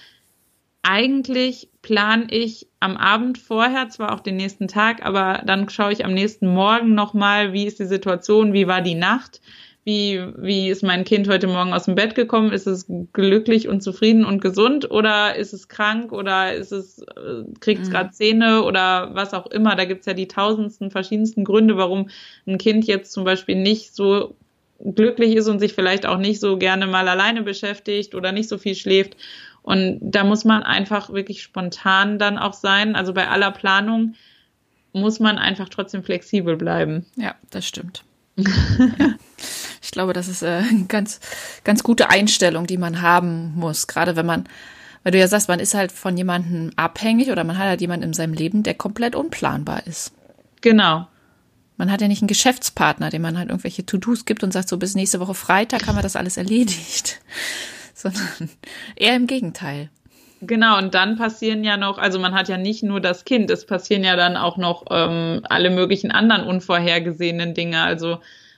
eigentlich plane ich am Abend vorher zwar auch den nächsten Tag, aber dann schaue ich am nächsten Morgen nochmal, wie ist die Situation, wie war die Nacht, wie, wie ist mein Kind heute Morgen aus dem Bett gekommen? Ist es glücklich und zufrieden und gesund oder ist es krank oder ist es, äh, kriegt es mhm. gerade Zähne oder was auch immer? Da gibt's ja die tausendsten verschiedensten Gründe, warum ein Kind jetzt zum Beispiel nicht so glücklich ist und sich vielleicht auch nicht so gerne mal alleine beschäftigt oder nicht so viel schläft. Und da muss man einfach wirklich spontan dann auch sein. Also bei aller Planung muss man einfach trotzdem flexibel bleiben. Ja, das stimmt. ja. Ich glaube, das ist äh, eine ganz, ganz gute Einstellung, die man haben muss. Gerade wenn man, weil du ja sagst, man ist halt von jemandem abhängig oder man hat halt jemanden in seinem Leben, der komplett unplanbar ist. Genau. Man hat ja nicht einen Geschäftspartner, dem man halt irgendwelche To-Dos gibt und sagt, so bis nächste Woche Freitag haben wir das alles erledigt. Sondern eher im Gegenteil. Genau, und dann passieren ja noch, also man hat ja nicht nur das Kind, es passieren ja dann auch noch ähm, alle möglichen anderen unvorhergesehenen Dinge. Also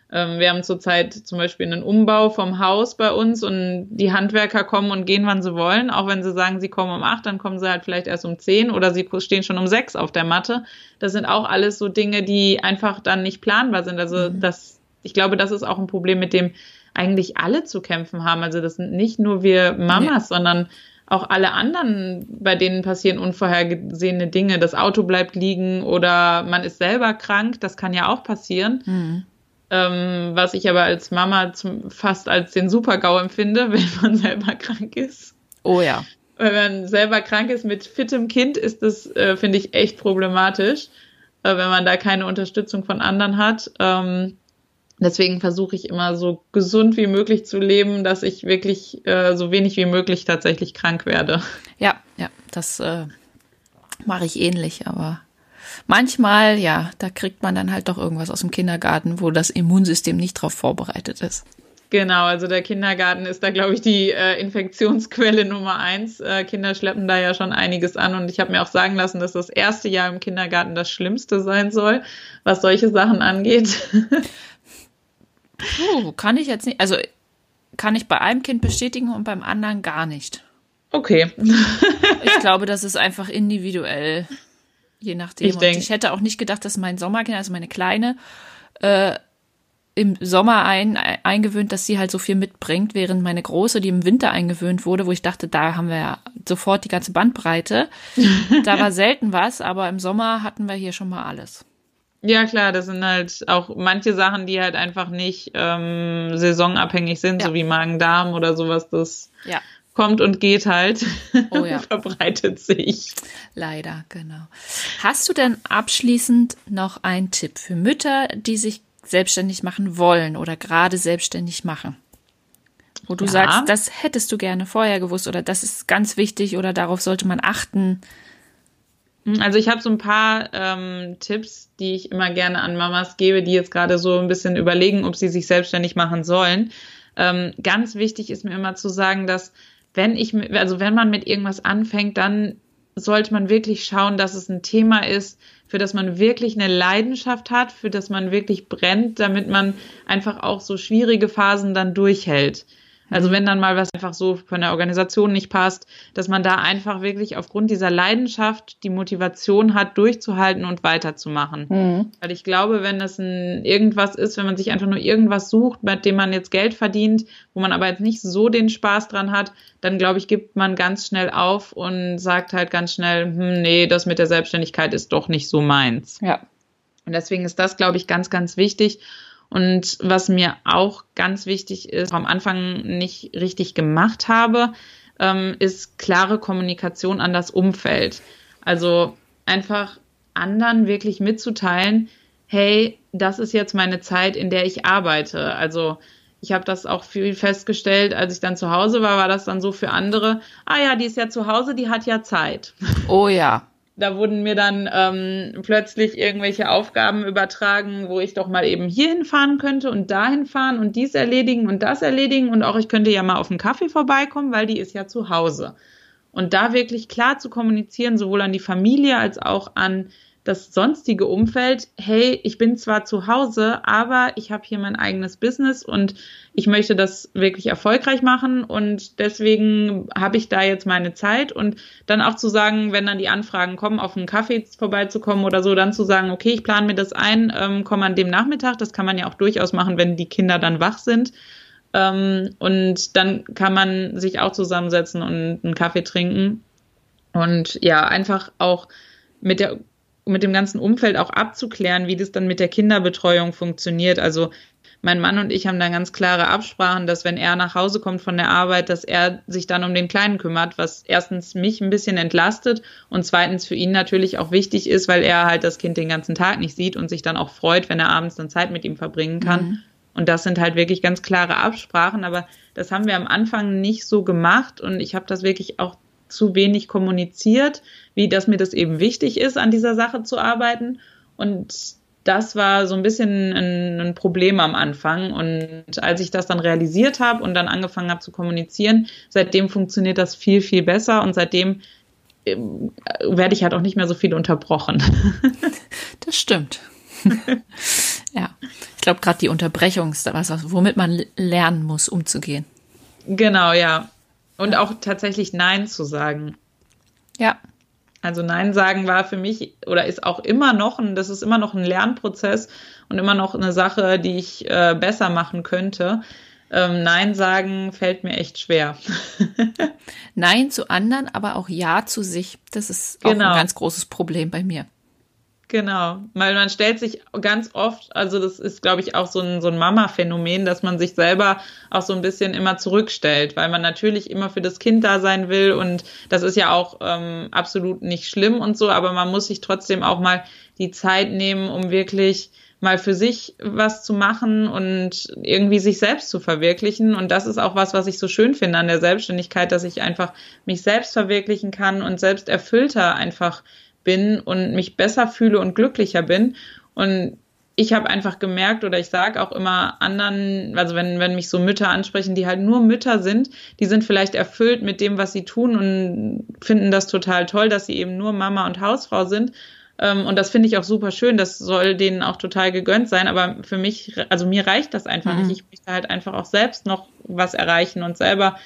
wir haben zurzeit zum Beispiel einen Umbau vom Haus bei uns und die Handwerker kommen und gehen, wann sie wollen. Auch wenn sie sagen, sie kommen um acht, dann kommen sie halt vielleicht erst um zehn oder sie stehen schon um sechs auf der Matte. Das sind auch alles so Dinge, die einfach dann nicht planbar sind. Also mhm. das, ich glaube, das ist auch ein Problem, mit dem eigentlich alle zu kämpfen haben. Also das sind nicht nur wir Mamas, nee. sondern auch alle anderen, bei denen passieren unvorhergesehene Dinge. Das Auto bleibt liegen oder man ist selber krank. Das kann ja auch passieren. Mhm. Ähm, was ich aber als Mama zum, fast als den Super-GAU empfinde, wenn man selber krank ist. Oh ja. Wenn man selber krank ist mit fittem Kind, ist das, äh, finde ich, echt problematisch, äh, wenn man da keine Unterstützung von anderen hat. Ähm, deswegen versuche ich immer so gesund wie möglich zu leben, dass ich wirklich äh, so wenig wie möglich tatsächlich krank werde. Ja, ja, das äh, mache ich ähnlich, aber manchmal, ja, da kriegt man dann halt doch irgendwas aus dem Kindergarten, wo das Immunsystem nicht drauf vorbereitet ist. Genau, also der Kindergarten ist da, glaube ich, die äh, Infektionsquelle Nummer eins. Äh, Kinder schleppen da ja schon einiges an und ich habe mir auch sagen lassen, dass das erste Jahr im Kindergarten das Schlimmste sein soll, was solche Sachen angeht. Puh, kann ich jetzt nicht, also kann ich bei einem Kind bestätigen und beim anderen gar nicht. Okay. ich glaube, das ist einfach individuell. Je nachdem. Ich, denk, ich hätte auch nicht gedacht, dass mein Sommerkind, also meine Kleine, äh, im Sommer ein, eingewöhnt, dass sie halt so viel mitbringt, während meine Große, die im Winter eingewöhnt wurde, wo ich dachte, da haben wir ja sofort die ganze Bandbreite. da war selten was, aber im Sommer hatten wir hier schon mal alles. Ja, klar, das sind halt auch manche Sachen, die halt einfach nicht ähm, saisonabhängig sind, ja. so wie Magen-Darm oder sowas. Das ja. Kommt und geht halt. Oh ja. verbreitet sich. Leider, genau. Hast du denn abschließend noch einen Tipp für Mütter, die sich selbstständig machen wollen oder gerade selbstständig machen? Wo du ja. sagst, das hättest du gerne vorher gewusst oder das ist ganz wichtig oder darauf sollte man achten. Hm, also ich habe so ein paar ähm, Tipps, die ich immer gerne an Mamas gebe, die jetzt gerade so ein bisschen überlegen, ob sie sich selbstständig machen sollen. Ähm, ganz wichtig ist mir immer zu sagen, dass wenn ich, also wenn man mit irgendwas anfängt, dann sollte man wirklich schauen, dass es ein Thema ist, für das man wirklich eine Leidenschaft hat, für das man wirklich brennt, damit man einfach auch so schwierige Phasen dann durchhält. Also wenn dann mal was einfach so von der Organisation nicht passt, dass man da einfach wirklich aufgrund dieser Leidenschaft die Motivation hat, durchzuhalten und weiterzumachen. Mhm. Weil ich glaube, wenn das ein irgendwas ist, wenn man sich einfach nur irgendwas sucht, mit dem man jetzt Geld verdient, wo man aber jetzt nicht so den Spaß dran hat, dann glaube ich, gibt man ganz schnell auf und sagt halt ganz schnell, hm, nee, das mit der Selbstständigkeit ist doch nicht so meins. Ja. Und deswegen ist das, glaube ich, ganz, ganz wichtig. Und was mir auch ganz wichtig ist, am Anfang nicht richtig gemacht habe, ähm, ist klare Kommunikation an das Umfeld. Also einfach anderen wirklich mitzuteilen, hey, das ist jetzt meine Zeit, in der ich arbeite. Also ich habe das auch viel festgestellt, als ich dann zu Hause war, war das dann so für andere, ah ja, die ist ja zu Hause, die hat ja Zeit. Oh ja da wurden mir dann ähm, plötzlich irgendwelche Aufgaben übertragen, wo ich doch mal eben hierhin fahren könnte und dahin fahren und dies erledigen und das erledigen und auch ich könnte ja mal auf einen Kaffee vorbeikommen, weil die ist ja zu Hause. Und da wirklich klar zu kommunizieren, sowohl an die Familie als auch an das sonstige Umfeld, hey, ich bin zwar zu Hause, aber ich habe hier mein eigenes Business und ich möchte das wirklich erfolgreich machen und deswegen habe ich da jetzt meine Zeit. Und dann auch zu sagen, wenn dann die Anfragen kommen, auf einen Kaffee vorbeizukommen oder so, dann zu sagen, okay, ich plane mir das ein, ähm, komme an dem Nachmittag, das kann man ja auch durchaus machen, wenn die Kinder dann wach sind. Ähm, und dann kann man sich auch zusammensetzen und einen Kaffee trinken. Und ja, einfach auch mit der mit dem ganzen Umfeld auch abzuklären, wie das dann mit der Kinderbetreuung funktioniert. Also mein Mann und ich haben dann ganz klare Absprachen, dass wenn er nach Hause kommt von der Arbeit, dass er sich dann um den Kleinen kümmert, was erstens mich ein bisschen entlastet und zweitens für ihn natürlich auch wichtig ist, weil er halt das Kind den ganzen Tag nicht sieht und sich dann auch freut, wenn er abends dann Zeit mit ihm verbringen kann. Mhm. Und das sind halt wirklich ganz klare Absprachen, aber das haben wir am Anfang nicht so gemacht und ich habe das wirklich auch zu wenig kommuniziert, wie dass mir das eben wichtig ist, an dieser Sache zu arbeiten. Und das war so ein bisschen ein, ein, Problem am Anfang. Und als ich das dann realisiert habe und dann angefangen habe zu kommunizieren, seitdem funktioniert das viel, viel besser und seitdem äh, werde ich halt auch nicht mehr so viel unterbrochen. Das stimmt. ja, ich glaube, gerade die Unterbrechung ist was, womit man lernen muss, umzugehen. Genau, ja. Und auch tatsächlich Nein zu sagen. Ja. Also Nein sagen war für mich oder ist auch immer noch ein, das ist immer noch ein Lernprozess und immer noch eine Sache, die ich äh, besser machen könnte. Ähm, Nein sagen fällt mir echt schwer. Nein zu anderen, aber auch Ja zu sich. Das ist auch genau. ein ganz großes Problem bei mir. Genau, weil man stellt sich ganz oft, also das ist, glaube ich, auch so ein, so ein Mama-Phänomen, dass man sich selber auch so ein bisschen immer zurückstellt, weil man natürlich immer für das Kind da sein will und das ist ja auch ähm, absolut nicht schlimm und so, aber man muss sich trotzdem auch mal die Zeit nehmen, um wirklich mal für sich was zu machen und irgendwie sich selbst zu verwirklichen. Und das ist auch was, was ich so schön finde an der Selbstständigkeit, dass ich einfach mich selbst verwirklichen kann und selbst erfüllter einfach bin und mich besser fühle und glücklicher bin. Und ich habe einfach gemerkt oder ich sage auch immer anderen, also wenn, wenn mich so Mütter ansprechen, die halt nur Mütter sind, die sind vielleicht erfüllt mit dem, was sie tun und finden das total toll, dass sie eben nur Mama und Hausfrau sind. Ähm, und das finde ich auch super schön. Das soll denen auch total gegönnt sein. Aber für mich, also mir reicht das einfach mhm. nicht. Ich möchte halt einfach auch selbst noch was erreichen und selber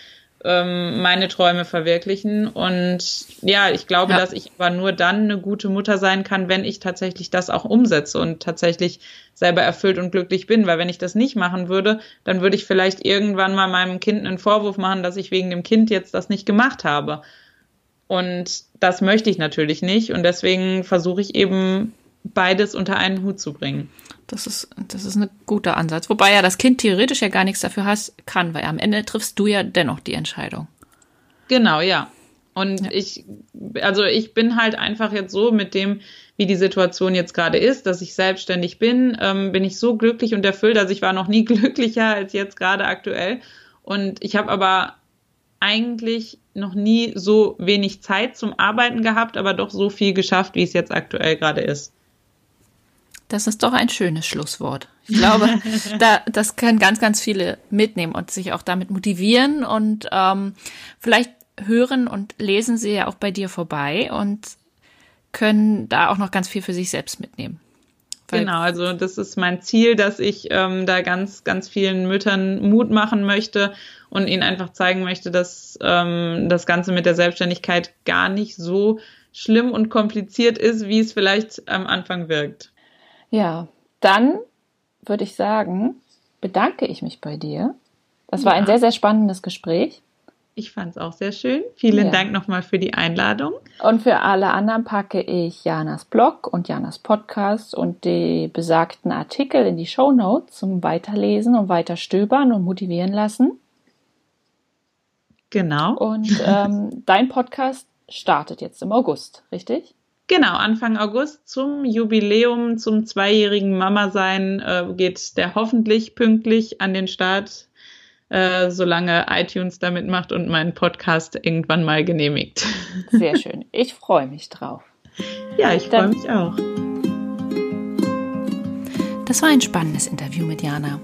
ähm, meine Träume verwirklichen. Und ja, ich glaube, ja. dass ich aber nur dann eine gute Mutter sein kann, wenn ich tatsächlich das auch umsetze und tatsächlich selber erfüllt und glücklich bin. Weil wenn ich das nicht machen würde, dann würde ich vielleicht irgendwann mal meinem Kind einen Vorwurf machen, dass ich wegen dem Kind jetzt das nicht gemacht habe. Und das möchte ich natürlich nicht. Und deswegen versuche ich eben beides unter einen Hut zu bringen. Das ist, das ist ein guter Ansatz. Wobei ja das Kind theoretisch ja gar nichts dafür has, kann, weil am Ende triffst du ja dennoch die Entscheidung. Genau, ja. Und ja. ich, also ich bin halt einfach jetzt so mit dem, wie die Situation jetzt gerade ist, dass ich selbstständig bin, ähm, bin ich so glücklich und erfüllt. Also ich war noch nie glücklicher als jetzt gerade aktuell. Und ich habe aber eigentlich noch nie so wenig Zeit zum Arbeiten gehabt, aber doch so viel geschafft, wie es jetzt aktuell gerade ist. Das ist doch ein schönes Schlusswort. Ich glaube, da, das können ganz, ganz viele mitnehmen und sich auch damit motivieren und ähm, vielleicht hören und lesen sie ja auch bei dir vorbei und können da auch noch ganz viel für sich selbst mitnehmen. Weil genau, also das ist mein Ziel, dass ich ähm, da ganz, ganz vielen Müttern Mut machen möchte und ihnen einfach zeigen möchte, dass ähm, das Ganze mit der Selbstständigkeit gar nicht so schlimm und kompliziert ist, wie es vielleicht am Anfang wirkt. Ja, dann würde ich sagen, bedanke ich mich bei dir. Das war ja. ein sehr, sehr spannendes Gespräch. Ich fand es auch sehr schön. Vielen ja. Dank nochmal für die Einladung. Und für alle anderen packe ich Janas Blog und Janas Podcast und die besagten Artikel in die Show Notes zum Weiterlesen und Weiterstöbern und motivieren lassen. Genau. Und ähm, dein Podcast startet jetzt im August, richtig? Genau, Anfang August zum Jubiläum, zum zweijährigen Mama-Sein äh, geht der hoffentlich pünktlich an den Start, äh, solange iTunes damit macht und meinen Podcast irgendwann mal genehmigt. Sehr schön. Ich freue mich drauf. Ja, ich freue mich auch. Das war ein spannendes Interview mit Jana.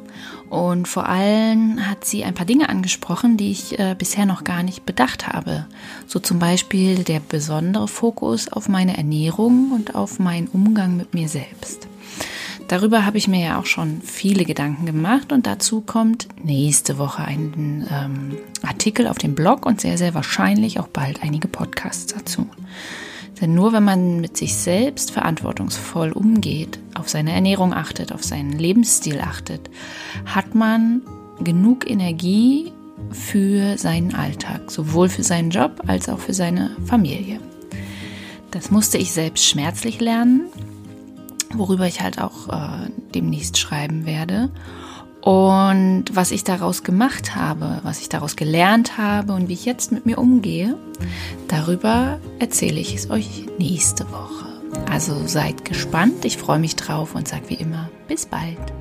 Und vor allem hat sie ein paar Dinge angesprochen, die ich äh, bisher noch gar nicht bedacht habe. So zum Beispiel der besondere Fokus auf meine Ernährung und auf meinen Umgang mit mir selbst. Darüber habe ich mir ja auch schon viele Gedanken gemacht und dazu kommt nächste Woche ein ähm, Artikel auf dem Blog und sehr, sehr wahrscheinlich auch bald einige Podcasts dazu. Denn nur wenn man mit sich selbst verantwortungsvoll umgeht, auf seine Ernährung achtet, auf seinen Lebensstil achtet, hat man genug Energie für seinen Alltag, sowohl für seinen Job als auch für seine Familie. Das musste ich selbst schmerzlich lernen, worüber ich halt auch äh, demnächst schreiben werde. Und was ich daraus gemacht habe, was ich daraus gelernt habe und wie ich jetzt mit mir umgehe, darüber erzähle ich es euch nächste Woche. Also seid gespannt, ich freue mich drauf und sage wie immer, bis bald.